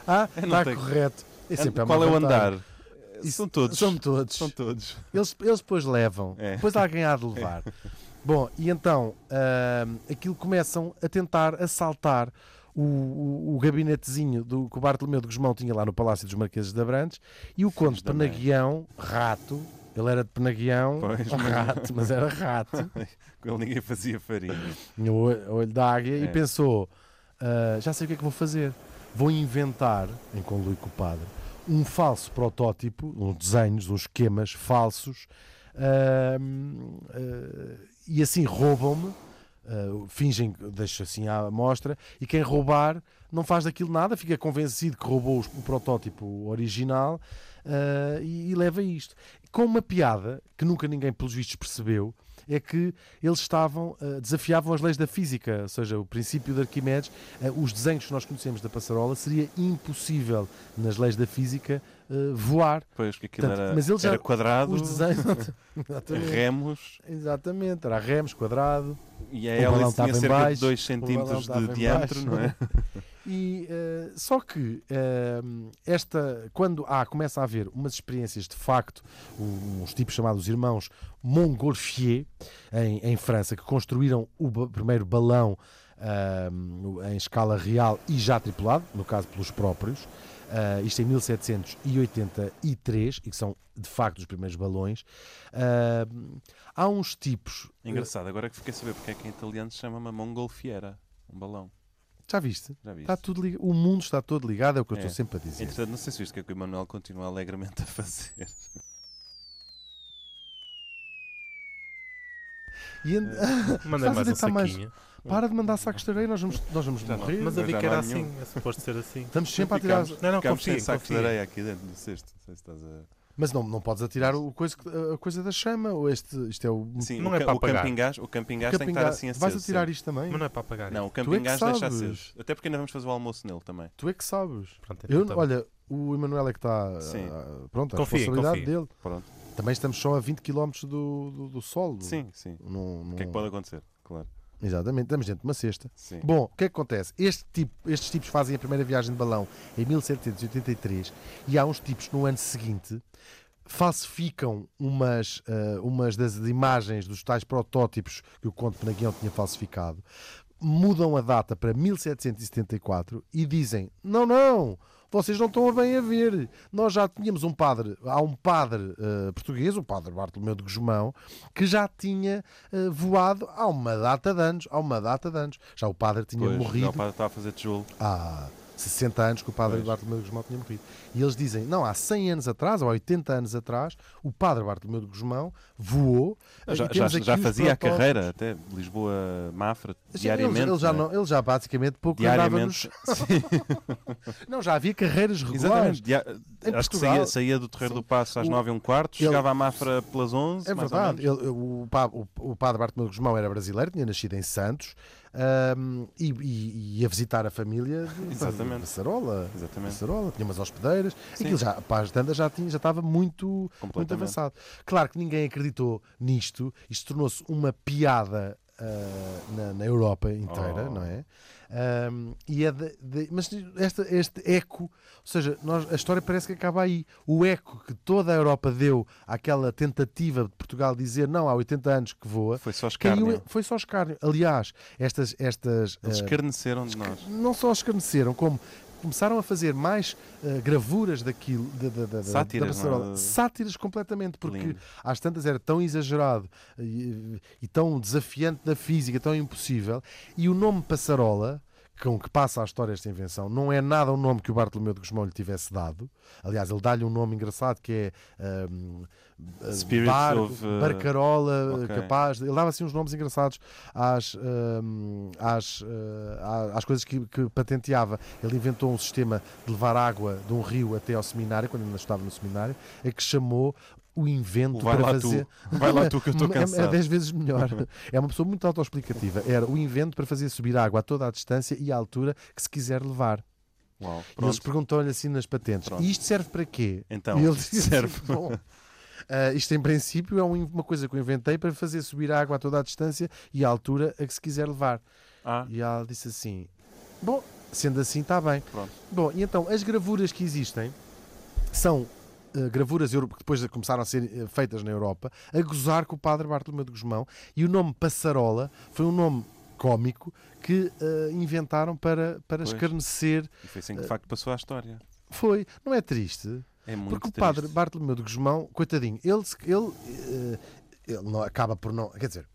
[SPEAKER 2] ah, está
[SPEAKER 3] tenho-
[SPEAKER 2] correto. É sempre
[SPEAKER 3] Qual
[SPEAKER 2] uma
[SPEAKER 3] é o andar?
[SPEAKER 2] Isso-
[SPEAKER 3] São todos.
[SPEAKER 2] São todos.
[SPEAKER 3] São todos.
[SPEAKER 2] Eles, eles depois levam.
[SPEAKER 3] É.
[SPEAKER 2] Depois alguém há de levar. Bom, e então ahm, aquilo começam a tentar assaltar o, o, o gabinetezinho do, que o Bartolomeu de Guzmão tinha lá no Palácio dos Marqueses de Abrantes e o Conde. Penaguião, rato, ele era de Penaguião,
[SPEAKER 3] Pois,
[SPEAKER 2] rato, mas era rato,
[SPEAKER 3] Com ele ninguém fazia farinha.
[SPEAKER 2] o olho, da águia e
[SPEAKER 3] É.
[SPEAKER 2] pensou: "Ah, já sei o que é que vou fazer. Vou inventar, em conluio com o padre, um falso protótipo, uns desenhos, uns esquemas falsos, ahm, ah, e assim roubam-me, ah, fingem, deixo assim à mostra, e quem roubar não faz daquilo nada, fica convencido que roubou o protótipo original e, e leva isto. Com uma piada que nunca ninguém, pelos vistos, percebeu, é que eles estavam, ah, desafiavam as leis da física, ou seja, o princípio de Arquimedes, ah, os desenhos que nós conhecemos da passarola, seria impossível nas leis da física ah, voar.
[SPEAKER 3] Pois, que aquilo
[SPEAKER 2] Portanto,
[SPEAKER 3] era,
[SPEAKER 2] mas ele já-
[SPEAKER 3] era quadrado,
[SPEAKER 2] Os desenhos. Exatamente.
[SPEAKER 3] remos,
[SPEAKER 2] Exatamente, era remos, quadrado.
[SPEAKER 3] e a hélice tinha cerca
[SPEAKER 2] baixo,
[SPEAKER 3] de 2
[SPEAKER 2] balão
[SPEAKER 3] centímetros de diâmetro, não é?
[SPEAKER 2] E, eh, só que eh, esta, quando há, começa a haver umas experiências de facto, uns tipos chamados irmãos Montgolfier, em, em França, que construíram o primeiro balão no- em escala real e já tripulado, no caso pelos próprios, ah, isto em 1783, e que são de facto os primeiros balões. Ah, há uns tipos.
[SPEAKER 3] Engraçado, agora que fiquei a saber porque é que em italiano se chama uma mongolfiera, um balão.
[SPEAKER 2] Já viste?
[SPEAKER 3] Já vi
[SPEAKER 2] Está tudo ligado. O mundo está todo ligado, é o que eu
[SPEAKER 3] É.
[SPEAKER 2] estou sempre a dizer.
[SPEAKER 3] Entretanto, não sei se viste o que é que o Emanuel continua alegremente a fazer.
[SPEAKER 2] E en-
[SPEAKER 4] Mandei
[SPEAKER 2] Estás a
[SPEAKER 4] mais um
[SPEAKER 2] deitar mais-
[SPEAKER 4] saquinho.
[SPEAKER 2] Para de mandar sacos de areia, nós vamos, nós vamos morrer.
[SPEAKER 4] Mas eu vi que era
[SPEAKER 3] nenhum.
[SPEAKER 4] assim, é suposto ser assim.
[SPEAKER 2] Estamos sempre a tirar.
[SPEAKER 4] Não, não,
[SPEAKER 3] Ficamos sem
[SPEAKER 4] confia,
[SPEAKER 3] sacos de
[SPEAKER 4] confia.
[SPEAKER 3] areia aqui dentro do cesto. Não sei se estás a...
[SPEAKER 2] Mas não, não podes atirar o coisa, a coisa da chama. Ou este, isto é o.
[SPEAKER 3] Sim,
[SPEAKER 4] Não
[SPEAKER 3] o,
[SPEAKER 4] é para
[SPEAKER 3] o
[SPEAKER 4] apagar.
[SPEAKER 3] camping gás, o camping gás tem que
[SPEAKER 2] camping
[SPEAKER 3] estar assim aceso.
[SPEAKER 2] Vais atirar
[SPEAKER 3] sempre.
[SPEAKER 2] isto também?
[SPEAKER 4] Mas não é para apagar.
[SPEAKER 3] Não, o
[SPEAKER 4] isto.
[SPEAKER 2] É
[SPEAKER 3] camping gás deixa
[SPEAKER 2] sabes.
[SPEAKER 3] aceso. Até porque ainda vamos fazer o almoço nele também.
[SPEAKER 2] Tu é que sabes.
[SPEAKER 4] Pronto, então
[SPEAKER 2] Eu,
[SPEAKER 4] tá
[SPEAKER 2] olha, o Emanuel é que está.
[SPEAKER 3] Sim.
[SPEAKER 2] ah, pronto, a
[SPEAKER 4] Confia,
[SPEAKER 2] responsabilidade
[SPEAKER 4] confia.
[SPEAKER 2] dele.
[SPEAKER 3] Pronto.
[SPEAKER 2] Também estamos só a 20 km do, do, do sol.
[SPEAKER 3] Sim, sim. O que é que pode acontecer? Claro.
[SPEAKER 2] Exatamente, estamos dentro de uma cesta.
[SPEAKER 3] Sim.
[SPEAKER 2] Bom, o que é que acontece? Este tipo, estes tipos fazem a primeira viagem de balão em 1783 e há uns tipos no ano seguinte falsificam umas, ah, umas das imagens dos tais protótipos que o Conde Penaguião tinha falsificado, mudam a data para 1774 e dizem: não, não, vocês não estão bem a ver. Nós já tínhamos um padre, há um padre ah, português, o padre Bartolomeu de Guzmão, que já tinha ah, voado há uma data de anos, há uma data de anos. Já o padre tinha
[SPEAKER 3] Pois,
[SPEAKER 2] morrido
[SPEAKER 3] não, o padre estava a fazer tijolo.
[SPEAKER 2] há 60 anos que o padre
[SPEAKER 3] Pois.
[SPEAKER 2] Bartolomeu de Guzmão tinha morrido. E eles dizem, não, há 100 anos atrás, ou há 80 anos atrás, o padre Bartolomeu de Guzmão voou.
[SPEAKER 3] Já,
[SPEAKER 2] e
[SPEAKER 3] já, já
[SPEAKER 2] os
[SPEAKER 3] fazia a carreira, até Lisboa-Mafra,
[SPEAKER 2] Sim,
[SPEAKER 3] diariamente.
[SPEAKER 2] Ele, ele já,
[SPEAKER 3] não é?
[SPEAKER 2] não, ele já basicamente pouco nos...
[SPEAKER 3] Diariamente.
[SPEAKER 2] Não, já havia carreiras regulares.
[SPEAKER 3] Dia- Acho que saía, saía do Terreiro do Passo às
[SPEAKER 2] O-
[SPEAKER 3] 9 e um quarto,
[SPEAKER 2] ele-
[SPEAKER 3] chegava à Mafra pelas 11,
[SPEAKER 2] É verdade. Ele- o, o- o padre Bartolomeu de Guzmão era brasileiro, tinha nascido em Santos ahm, e, e- e ia visitar a família de,
[SPEAKER 3] Exatamente.
[SPEAKER 2] Passarola.
[SPEAKER 3] Exatamente.
[SPEAKER 2] Passarola, tinha umas hospedeiras.
[SPEAKER 3] Sim.
[SPEAKER 2] Aquilo já, para as tandas já, tinha, já estava muito, muito avançado. Claro que ninguém acreditou nisto. Isto tornou-se uma piada ah, na, na Europa inteira,
[SPEAKER 3] Oh.
[SPEAKER 2] não é? Ahm, e é de- de- mas esta- este eco, ou seja, nós, a história parece que acaba aí. O eco que toda a Europa deu àquela tentativa de Portugal dizer não, há 80 anos que voa,
[SPEAKER 3] Foi só escárnio.
[SPEAKER 2] foi só escárnio. Aliás, estas, estas
[SPEAKER 3] Eles
[SPEAKER 2] ah,
[SPEAKER 3] escarneceram de nós.
[SPEAKER 2] não só escarneceram, como começaram a fazer mais ah, gravuras daquilo, da, da, da,
[SPEAKER 3] Sátiras,
[SPEAKER 2] da passarola.
[SPEAKER 3] não é?
[SPEAKER 2] sátiras completamente, porque
[SPEAKER 3] Lindo.
[SPEAKER 2] às tantas era tão exagerado e, e tão desafiante na física, tão impossível, e o nome passarola, com que passa a história esta invenção. Não é nada o nome que o Bartolomeu de Gusmão lhe tivesse dado. Aliás, ele dá-lhe um nome engraçado que é um, barco,
[SPEAKER 3] of, uh,
[SPEAKER 2] Barcarola,
[SPEAKER 3] ok.
[SPEAKER 2] capaz. Ele dava assim uns nomes engraçados às, um, às, uh, às coisas que, que patenteava. Ele inventou um sistema de levar água de um rio até ao seminário, quando ainda estava no seminário, a que chamou o invento
[SPEAKER 3] Vai
[SPEAKER 2] para
[SPEAKER 3] lá
[SPEAKER 2] fazer.
[SPEAKER 3] tu, vai lá tu que eu estou
[SPEAKER 2] É- É
[SPEAKER 3] cansado.
[SPEAKER 2] 10 vezes melhor. É uma pessoa muito autoexplicativa. Era o invento para fazer subir a água a toda a distância e à altura que se quiser levar.
[SPEAKER 3] Uau,
[SPEAKER 2] E eles perguntam-lhe assim nas patentes:
[SPEAKER 3] Pronto.
[SPEAKER 2] isto serve para quê?
[SPEAKER 3] Então,
[SPEAKER 2] e ele disse,
[SPEAKER 3] serve.
[SPEAKER 2] "Bom, ah, isto em princípio é um- uma coisa que eu inventei para fazer subir a água a toda a distância e à altura a que se quiser levar.
[SPEAKER 3] Ah,
[SPEAKER 2] E ela disse assim: Bom, sendo assim, está bem.
[SPEAKER 3] Pronto.
[SPEAKER 2] Bom, e então as gravuras que existem são gravuras euro- que depois começaram a ser eh, feitas na Europa a gozar com o padre Bartolomeu de Gusmão e o nome Passarola foi um nome cómico que eh, inventaram para, para
[SPEAKER 3] Pois.
[SPEAKER 2] escarnecer.
[SPEAKER 3] e foi assim que de facto passou a história.
[SPEAKER 2] Foi, não é triste?
[SPEAKER 3] É muito
[SPEAKER 2] Porque o
[SPEAKER 3] triste.
[SPEAKER 2] padre Bartolomeu de Gusmão, coitadinho, ele, ele, eh, ele não, acaba por não. Quer dizer,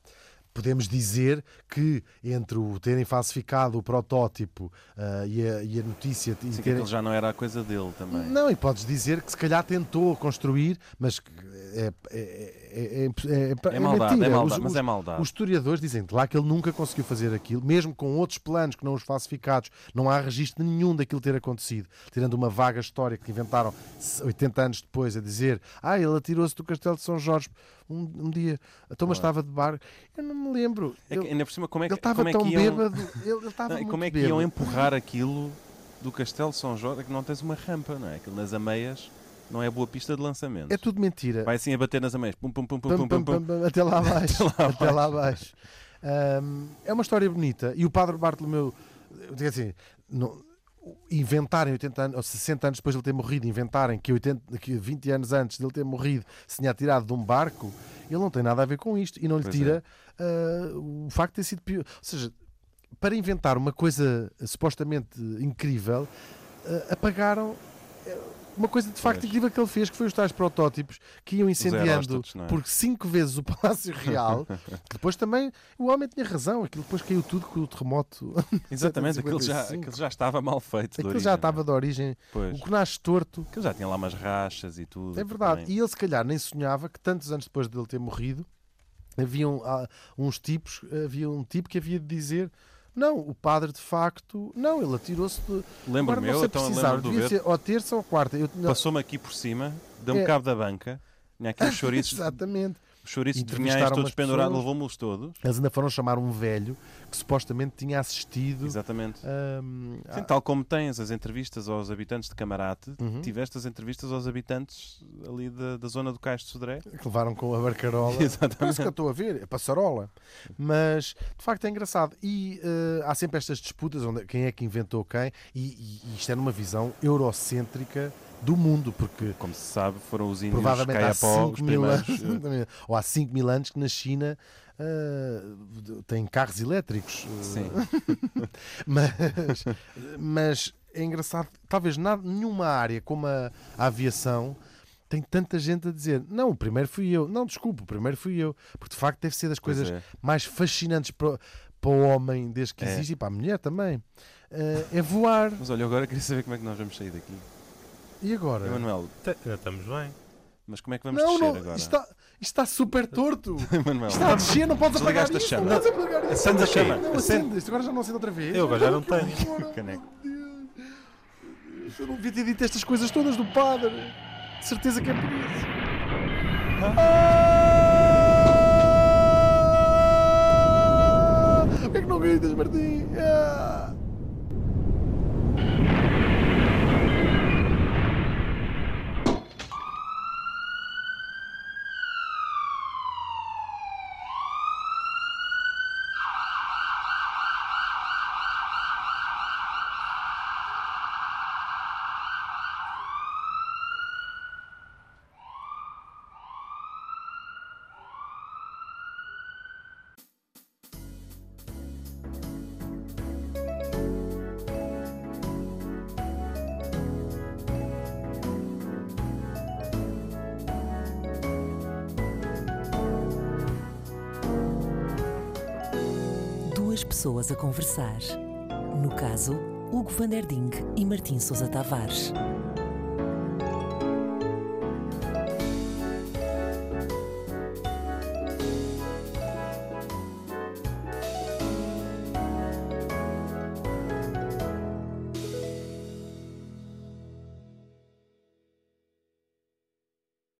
[SPEAKER 2] podemos dizer que entre o terem falsificado o protótipo ah, e, a, e a notícia. E
[SPEAKER 3] Sim, que
[SPEAKER 2] terem-
[SPEAKER 3] aquilo já não era a coisa dele também.
[SPEAKER 2] Não, e podes dizer que se calhar tentou construir, mas que é, é, é, é, é,
[SPEAKER 3] É maldade,
[SPEAKER 2] mentira.
[SPEAKER 3] é maldade,
[SPEAKER 2] Os-
[SPEAKER 3] mas
[SPEAKER 2] os-
[SPEAKER 3] é maldade.
[SPEAKER 2] os historiadores dizem de lá que ele nunca conseguiu fazer aquilo, mesmo com outros planos que não os falsificados. Não há registro nenhum daquilo ter acontecido. Tirando uma vaga história que inventaram 80 anos depois a dizer ah, ele atirou-se do castelo de São Jorge um, um dia. Então, mas
[SPEAKER 3] Claro.
[SPEAKER 2] estava de bar. Eu não me lembro.
[SPEAKER 3] É que,
[SPEAKER 2] Ele-
[SPEAKER 3] ainda por cima, como é que,
[SPEAKER 2] ele estava
[SPEAKER 3] como é
[SPEAKER 2] tão
[SPEAKER 3] iam,
[SPEAKER 2] bêbado. Ele, estava
[SPEAKER 3] Não, como é que
[SPEAKER 2] bêbado.
[SPEAKER 3] iam empurrar aquilo do Castelo de São Jorge? É que não tens uma rampa, não é? Aquilo nas ameias não é boa pista de lançamento.
[SPEAKER 2] É tudo mentira.
[SPEAKER 3] Vai assim a bater nas ameias. Pum, pum, pum, pum, pum, pum, pum.
[SPEAKER 2] pam, até lá abaixo.
[SPEAKER 3] Até lá
[SPEAKER 2] abaixo. Ahm, é uma história bonita. E o padre Bartolomeu, quer dizer, não- inventarem 80 anos, ou 60 anos depois de ele ter morrido, inventarem que, 80, que 20 anos antes de ele ter morrido se tinha tirado de um barco, ele não tem nada a ver com isto. E não lhe
[SPEAKER 3] Pois é.
[SPEAKER 2] tira ah, o facto de ter sido pior. Ou seja, para inventar uma coisa supostamente incrível, ah, apagaram uma coisa de facto incrível que ele fez, que foi os tais protótipos que iam incendiando
[SPEAKER 3] é?
[SPEAKER 2] por cinco vezes o Palácio Real, que depois também o homem tinha razão, aquilo depois caiu tudo com o terremoto.
[SPEAKER 3] Exatamente, aquilo já,
[SPEAKER 2] 755.
[SPEAKER 3] aquilo já estava mal feito.
[SPEAKER 2] Aquilo
[SPEAKER 3] origem,
[SPEAKER 2] já
[SPEAKER 3] é?
[SPEAKER 2] estava de origem.
[SPEAKER 3] Pois.
[SPEAKER 2] O que nasce torto.
[SPEAKER 3] Aquilo já tinha lá umas rachas e tudo.
[SPEAKER 2] É verdade.
[SPEAKER 3] também.
[SPEAKER 2] E ele, se calhar, nem sonhava que tantos anos depois dele ter morrido, haviam ah, uns tipos, havia um tipo que havia de dizer. Não, o padre de facto. Não, ele atirou-se de.
[SPEAKER 3] Lembro-me eu, então lembro do ver.
[SPEAKER 2] ser ou terça ou quarta.
[SPEAKER 3] Passou-me aqui por cima, deu-me
[SPEAKER 2] É.
[SPEAKER 3] cabo da banca. Tinha aqui os chouriços,
[SPEAKER 2] Exatamente.
[SPEAKER 3] Os chouriços de vinhais
[SPEAKER 2] Entrevistaram
[SPEAKER 3] todos pendurados,
[SPEAKER 2] pessoas.
[SPEAKER 3] levou-me-los todos.
[SPEAKER 2] Eles ainda foram chamar um velho que supostamente tinha assistido.
[SPEAKER 3] Exatamente.
[SPEAKER 2] ahm,
[SPEAKER 3] Sim,
[SPEAKER 2] a-
[SPEAKER 3] tal como tens as entrevistas aos habitantes de Camarate,
[SPEAKER 2] Uhum.
[SPEAKER 3] tiveste as entrevistas aos habitantes ali da, da zona do Cais de Sodré.
[SPEAKER 2] que levaram com a barcarola.
[SPEAKER 3] Exatamente.
[SPEAKER 2] Parece que eu estou a ver, é passarola. Mas de facto é engraçado. E eh, há sempre estas disputas onde quem é que inventou quem, e- e isto é numa visão eurocêntrica do mundo, porque
[SPEAKER 3] Como se sabe, foram os índios
[SPEAKER 2] provavelmente há
[SPEAKER 3] Caiapó
[SPEAKER 2] 5
[SPEAKER 3] os
[SPEAKER 2] mil anos,
[SPEAKER 3] eh,
[SPEAKER 2] ou há 5 mil anos que na China eh, têm carros elétricos. eh,
[SPEAKER 3] Sim.
[SPEAKER 2] mas, mas é engraçado, talvez nada, nenhuma área como a, a aviação tem tanta gente a dizer não, o primeiro fui eu. Não, desculpa, o primeiro fui eu. Porque de facto deve ser das coisas
[SPEAKER 3] é.
[SPEAKER 2] mais fascinantes para, para o homem desde que
[SPEAKER 3] É.
[SPEAKER 2] existe e para a mulher também. Eh, é voar.
[SPEAKER 3] Mas olha, agora queria saber como é que nós vamos sair daqui.
[SPEAKER 2] E agora?
[SPEAKER 3] Emanuel,
[SPEAKER 4] estamos bem.
[SPEAKER 3] mas como é que vamos
[SPEAKER 2] Não,
[SPEAKER 3] descer
[SPEAKER 2] não,
[SPEAKER 3] agora?
[SPEAKER 2] isto está, isto está super torto.
[SPEAKER 3] Emanuel,
[SPEAKER 2] Está a descer, não podes apagar isto.
[SPEAKER 3] chama.
[SPEAKER 2] Não podes apagar isto.
[SPEAKER 3] Acende a chama.
[SPEAKER 2] Não,
[SPEAKER 3] Acende.
[SPEAKER 2] acende. Isto agora já não acende outra vez.
[SPEAKER 4] Eu agora já não tenho.
[SPEAKER 2] Que
[SPEAKER 3] Caneco.
[SPEAKER 2] meu Deus. Eu não devia ter dito estas coisas todas do padre. De certeza que é por isso. Ah! Porquê é que não gritas, Martim? Ah!
[SPEAKER 1] Pessoas a conversar. No caso, Hugo van der Ding e Martim Sousa Tavares.